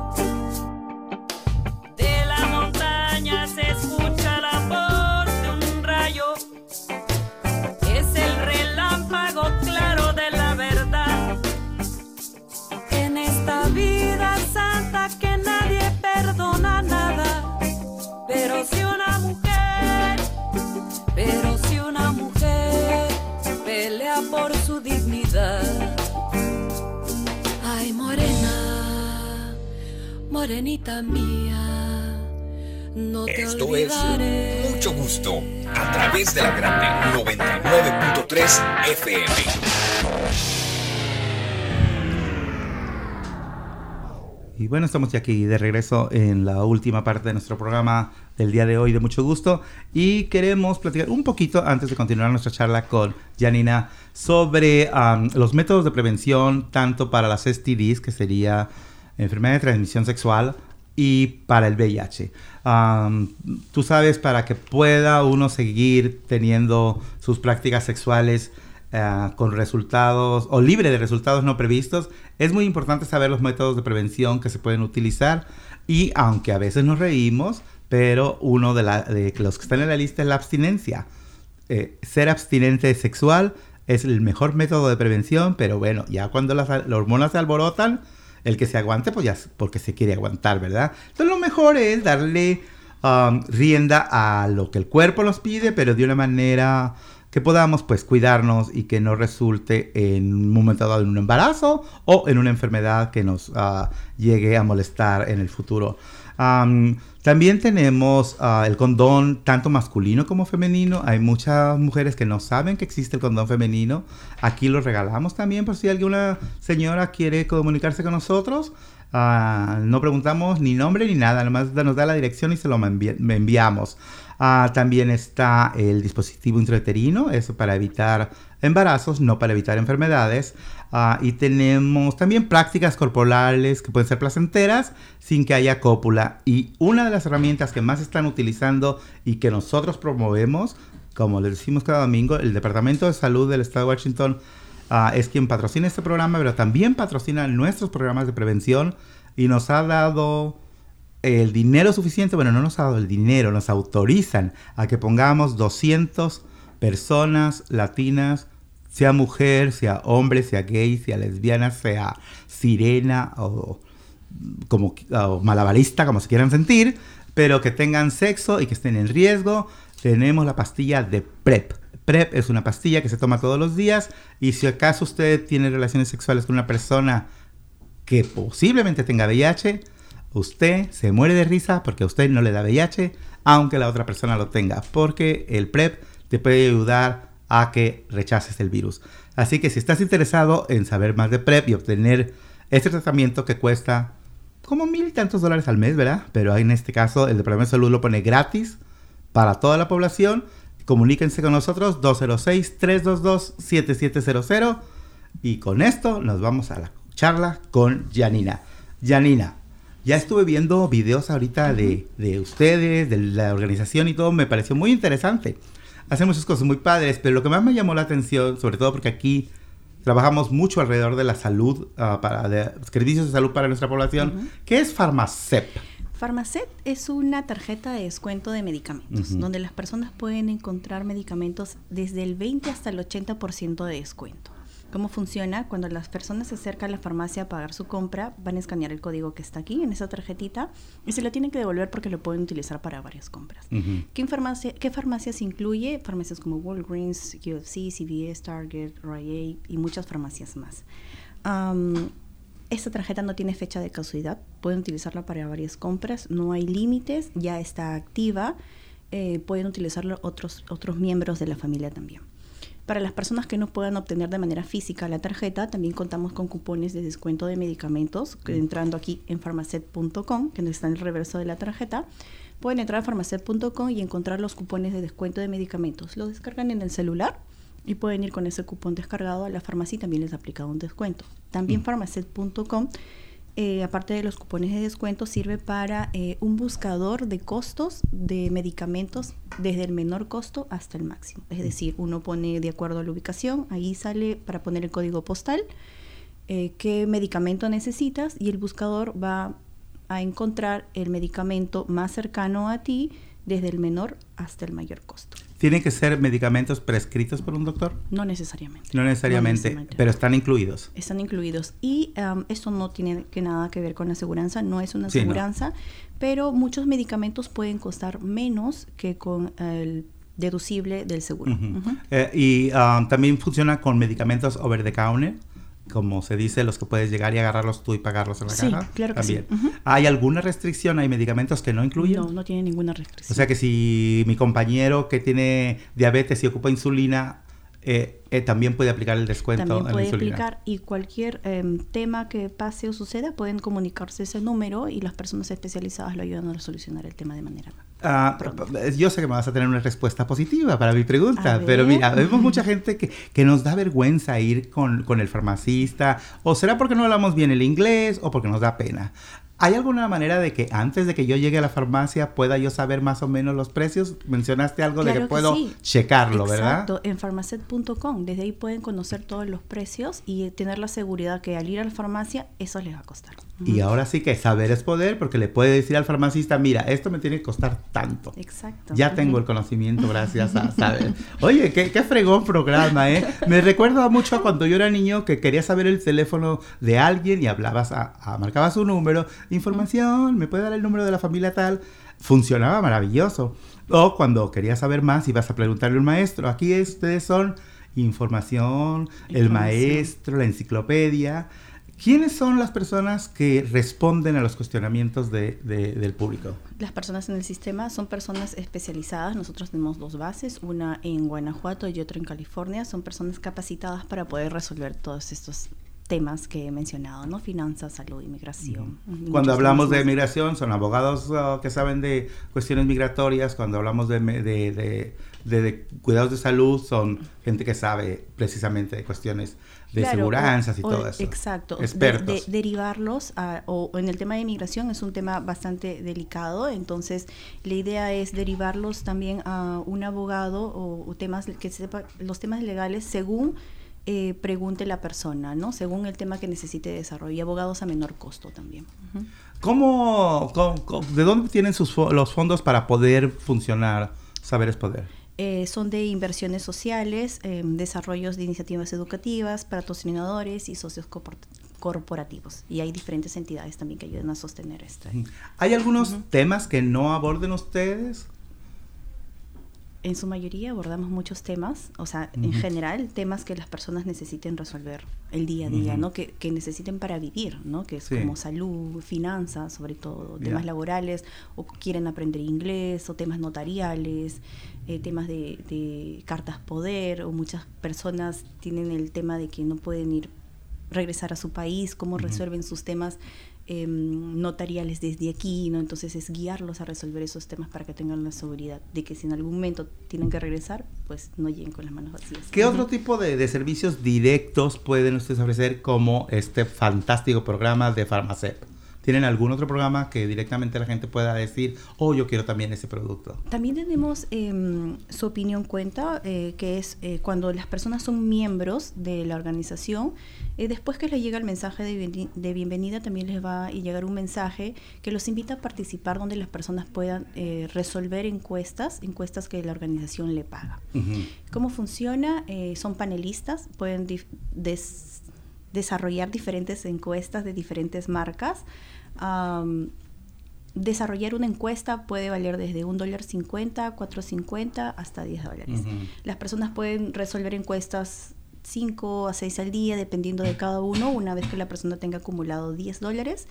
Morenita mía, no te Esto olvidaré. es Mucho Gusto a través de la grande 99.3 FM. Y bueno, estamos ya aquí de regreso en la última parte de nuestro programa del día de hoy de mucho gusto y queremos platicar un poquito antes de continuar nuestra charla con Janina sobre um, los métodos de prevención tanto para las STDs, que sería enfermedad de transmisión sexual, y para el VIH. Tú sabes, para que pueda uno seguir teniendo sus prácticas sexuales eh, con resultados o libre de resultados no previstos, es muy importante saber los métodos de prevención que se pueden utilizar y aunque a veces nos reímos, pero uno de, los que están en la lista es la abstinencia. Eh, ser abstinente sexual es el mejor método de prevención, pero bueno, ya cuando las hormonas se alborotan, el que se aguante, pues ya es porque se quiere aguantar, ¿verdad? Entonces lo mejor es darle um, rienda a lo que el cuerpo nos pide, pero de una manera que podamos pues cuidarnos y que no resulte en un momento dado en un embarazo o en una enfermedad que nos ah, llegue a molestar en el futuro. Am, también tenemos ah, el condón tanto masculino como femenino. Hay muchas mujeres que no saben que existe el condón femenino. Aquí lo regalamos también por si alguna señora quiere comunicarse con nosotros. Ah, no preguntamos ni nombre ni nada, nomás nos da la dirección y se lo enviamos. Ah, también está el dispositivo intrauterino, eso para evitar embarazos, no para evitar enfermedades. Ah, y tenemos también prácticas corporales que pueden ser placenteras sin que haya cópula. Y una de las herramientas que más están utilizando y que nosotros promovemos, como les decimos cada domingo, el Departamento de Salud del Estado de Washington ah, es quien patrocina este programa, pero también patrocina nuestros programas de prevención y nos ha dado el dinero suficiente, bueno, no nos ha dado el dinero, nos autorizan a que pongamos 200 personas latinas, sea mujer, sea hombre, sea gay, sea lesbiana, sea sirena o como malabarista, como se quieran sentir, pero que tengan sexo y que estén en riesgo. Tenemos la pastilla de PrEP. PrEP es una pastilla que se toma todos los días y si acaso usted tiene relaciones sexuales con una persona que posiblemente tenga VIH, usted se muere de risa porque a usted no le da VIH, aunque la otra persona lo tenga, porque el PrEP te puede ayudar a que rechaces el virus. Así que si estás interesado en saber más de PrEP y obtener este tratamiento que cuesta como mil y tantos dólares al mes, ¿verdad? Pero en este caso el Departamento de Salud lo pone gratis para toda la población. Comuníquense con nosotros 206-322-7700 y con esto nos vamos a la charla con Janina. Janina, ya estuve viendo videos ahorita de, de ustedes, de la organización y todo, me pareció muy interesante. Hacen muchas cosas muy padres, pero lo que más me llamó la atención, sobre todo porque aquí trabajamos mucho alrededor de la salud, ah, para de servicios de salud para nuestra población, que es Farmacep. Farmacet es una tarjeta de descuento de medicamentos, donde las personas pueden encontrar medicamentos desde el 20 hasta el 80% de descuento. ¿Cómo funciona? Cuando las personas se acercan a la farmacia a pagar su compra, van a escanear el código que está aquí en esa tarjetita y se lo tienen que devolver porque lo pueden utilizar para varias compras. ¿Qué, farmacia, ¿Qué farmacias incluye? Farmacias como Walgreens, UFC, CVS, Target, Rite y muchas farmacias más. Am, esta tarjeta no tiene fecha de caducidad, pueden utilizarla para varias compras, no hay límites, ya está activa, eh, pueden utilizarlo otros, otros miembros de la familia también. Para las personas que no puedan obtener de manera física la tarjeta, también contamos con cupones de descuento de medicamentos, que entrando aquí en farmacet.com, que está en el reverso de la tarjeta, pueden entrar a farmacet.com y encontrar los cupones de descuento de medicamentos. Lo descargan en el celular y pueden ir con ese cupón descargado a la farmacia y también les aplica un descuento. También farmacet.com, eh, aparte de los cupones de descuento, sirve para eh, un buscador de costos de medicamentos desde el menor costo hasta el máximo. Es decir, uno pone de acuerdo a la ubicación, ahí sale para poner el código postal, eh, qué medicamento necesitas y el buscador va a encontrar el medicamento más cercano a ti desde el menor hasta el mayor costo. ¿Tienen que ser medicamentos prescritos por un doctor? No necesariamente. No necesariamente, necesariamente. pero están incluidos. Están incluidos. Y um, esto no tiene que nada que ver con la aseguranza, no es una Sí, no. aseguranza, pero muchos medicamentos pueden costar menos que con el deducible del seguro. Eh, y ah, también funciona con medicamentos over the counter, como se dice, los que puedes llegar y agarrarlos tú y pagarlos en la Sí, caja. claro que sí. también. Ujú. ¿Hay alguna restricción? ¿Hay medicamentos que no incluyen? No, no tiene ninguna O restricción. sea que si mi compañero que tiene diabetes y ocupa insulina, eh, eh, también puede aplicar el descuento También en la puede insulina. aplicar y cualquier em, tema que pase o suceda pueden comunicarse ese número y las personas especializadas lo ayudan a solucionar el tema de manera Ah, yo sé que me vas a tener una respuesta positiva para mi pregunta, pero mira, vemos mucha gente que, que nos da vergüenza ir con, con el farmacista, o será porque no hablamos bien el inglés o porque nos da pena. ¿Hay alguna manera de que antes de que yo llegue a la farmacia pueda yo saber más o menos los precios? Mencionaste algo de que Claro que puedo sí. checarlo, ¿verdad? Exacto, en farmacet.com. Desde ahí pueden conocer todos los precios y tener la seguridad que al ir a la farmacia eso les va a costar. Y ahora sí que saber es poder, porque le puede decir al farmacista, mira, esto me tiene que costar tanto. Exacto. Ya tengo el conocimiento gracias a saber. Oye, qué, qué fregón programa, ¿eh? Me recuerda mucho a cuando yo era niño que quería saber el teléfono de alguien y hablabas, a, a- marcabas su número, información, me puede dar el número de la familia tal. Funcionaba maravilloso. O cuando querías saber más, ibas a preguntarle a un maestro. Aquí ustedes son información, el maestro, la enciclopedia. ¿Quiénes son las personas que responden a los cuestionamientos de- de- del público? Las personas en el sistema son personas especializadas. Nosotros tenemos dos bases, una en Guanajuato y otra en California. Son personas capacitadas para poder resolver todos estos temas que he mencionado, ¿no? Finanzas, salud, inmigración. Cuando hablamos de migración, son abogados uh, que saben de cuestiones migratorias. Cuando hablamos de, de- de- de- de cuidados de salud, son gente que sabe precisamente de cuestiones de Claro, seguranzas y o- todo eso. Exacto. De- Expertos. de- derivarlos a- o, o en el tema de inmigración es un tema bastante delicado, entonces la idea es derivarlos también a un abogado o, o temas que sepa los temas legales según eh, pregunte la persona, ¿no? Según el tema que necesite desarrollo y abogados a menor costo también. ¿Cómo, cómo- cómo- de dónde tienen sus fo- los fondos para poder funcionar? Saber es poder. Eh, son de inversiones sociales, eh, desarrollos de iniciativas educativas, patrocinadores y socios corpor- corporativos. Y hay diferentes entidades también que ayudan a sostener esto. ¿Hay algunos temas que no aborden ustedes? En su mayoría abordamos muchos temas, o sea, en general, temas que las personas necesiten resolver el día a día. ¿no? Que, que necesiten para vivir, ¿no? Que es Sí. como salud, finanzas, sobre todo, temas laborales, o quieren aprender inglés, o temas notariales, eh, temas de, de cartas poder, o muchas personas tienen el tema de que no pueden ir, regresar a su país, cómo resuelven sus temas em, notariales desde aquí, ¿no? Entonces es guiarlos a resolver esos temas para que tengan la seguridad de que si en algún momento tienen que regresar, pues no lleguen con las manos vacías. ¿Qué otro tipo de, de servicios directos pueden ustedes ofrecer como este fantástico programa de Farmacep? ¿Tienen algún otro programa que directamente la gente pueda decir, oh, yo quiero también ese producto? También tenemos em, su opinión cuenta, eh, que es eh, cuando las personas son miembros de la organización, eh, después que les llega el mensaje de, bienveni- de bienvenida, también les va a llegar un mensaje que los invita a participar donde las personas puedan eh, resolver encuestas, encuestas que la organización le paga. ¿Cómo funciona? Eh, son panelistas, pueden des- desarrollar diferentes encuestas de diferentes marcas. Am, desarrollar una encuesta puede valer desde un dólar cincuenta, cuatro cincuenta hasta 10 dólares. Las personas pueden resolver encuestas 5 a 6 al día, dependiendo de cada uno. Una vez que la persona tenga acumulado 10 dólares,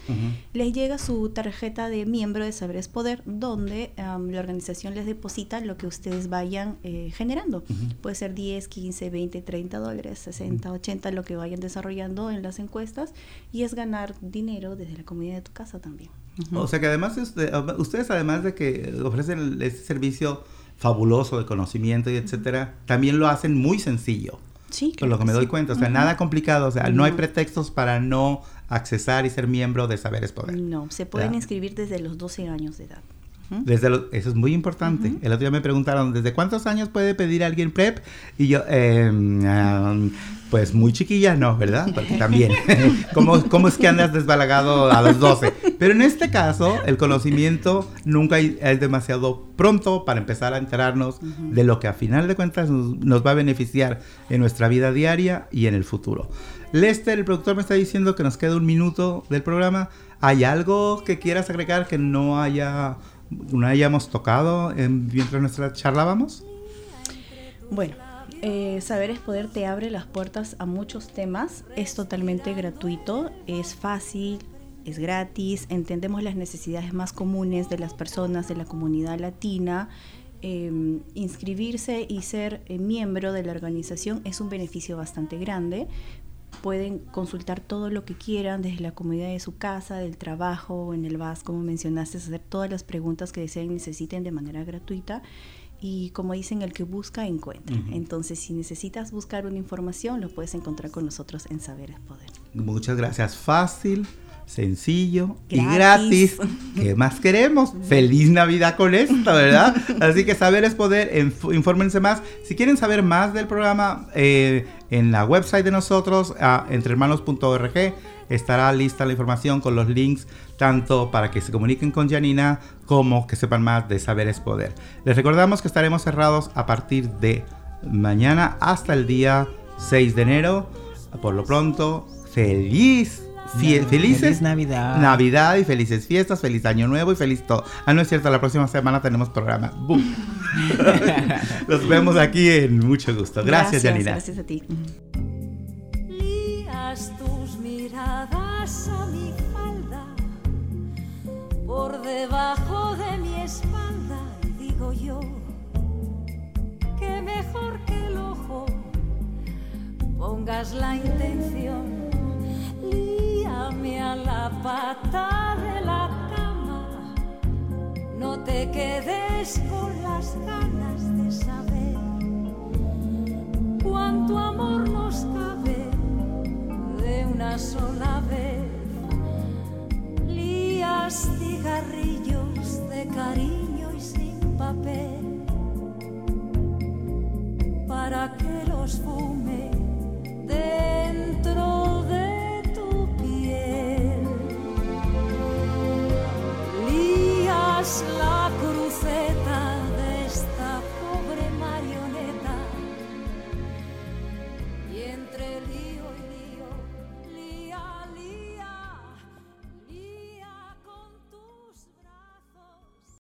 les llega su tarjeta de miembro de Saberes Poder, donde am, la organización les deposita lo que ustedes vayan eh, generando. Puede ser 10, 15, 20, 30 dólares, 60, 80, lo que vayan desarrollando en las encuestas. Y es ganar dinero desde la comunidad de tu casa también. O sea que además, usted- ustedes además de que ofrecen este servicio fabuloso de conocimiento y etcétera, también lo hacen muy sencillo. Sí, Con lo que me doy cuenta, o sea, nada complicado, o sea, no hay pretextos para no accesar y ser miembro de Saberes Poder. No, se pueden inscribir desde los 12 años de edad. Desde lo- eso es muy importante. El otro día me preguntaron, ¿desde cuántos años puede pedir alguien PrEP? Y yo, eh, um, pues muy chiquilla, no, ¿verdad? Porque también, ¿cómo, ¿cómo es que andas desbalagado a los 12? Pero en este caso, el conocimiento nunca es demasiado pronto para empezar a enterarnos de lo que a final de cuentas nos, nos va a beneficiar en nuestra vida diaria y en el futuro. Lester, el productor, me está diciendo que nos queda un minuto del programa. ¿Hay algo que quieras agregar que no haya no hayamos tocado en, mientras nuestra charlábamos? Bueno, eh, Saberes Poder te abre las puertas a muchos temas. Es totalmente gratuito, es fácil, es gratis. Entendemos las necesidades más comunes de las personas de la comunidad latina. Eh, inscribirse y ser eh, miembro de la organización es un beneficio bastante grande. Pueden consultar todo lo que quieran desde la comodidad de su casa, del trabajo, en el VAS, como mencionaste, hacer todas las preguntas que deseen y necesiten de manera gratuita. Y como dicen, el que busca, encuentra. Entonces, si necesitas buscar una información, lo puedes encontrar con nosotros en Saberes Poder. Muchas gracias. Fácil, sencillo y Gratis. gratis. ¿Qué más queremos? Feliz Navidad con esto, ¿verdad? Así que saber es poder. Inf- infórmense más. Si quieren saber más del programa, eh, en la website de nosotros, a entrehermanos.org, estará lista la información con los links tanto para que se comuniquen con Janina como que sepan más de Saber es Poder. Les recordamos que estaremos cerrados a partir de mañana hasta el día 6 de enero. Por lo pronto, feliz, fie- Nav- felices feliz Navidad. Navidad y felices fiestas, feliz año nuevo y feliz todo. Ah, no es cierto, la próxima semana tenemos programa. ¡Bum! Nos vemos aquí en mucho gusto. Gracias, Janina. Gracias a ti. Lías tus miradas a mi falda por debajo de mi espalda digo yo que mejor que el ojo pongas la intención líame a la pata de la cama no te quedes con las ganas de saber cuánto amor nos cabe de una sola vez. Lías cigarrillos de cariño y sin papel para que los fume dentro de las la cruceta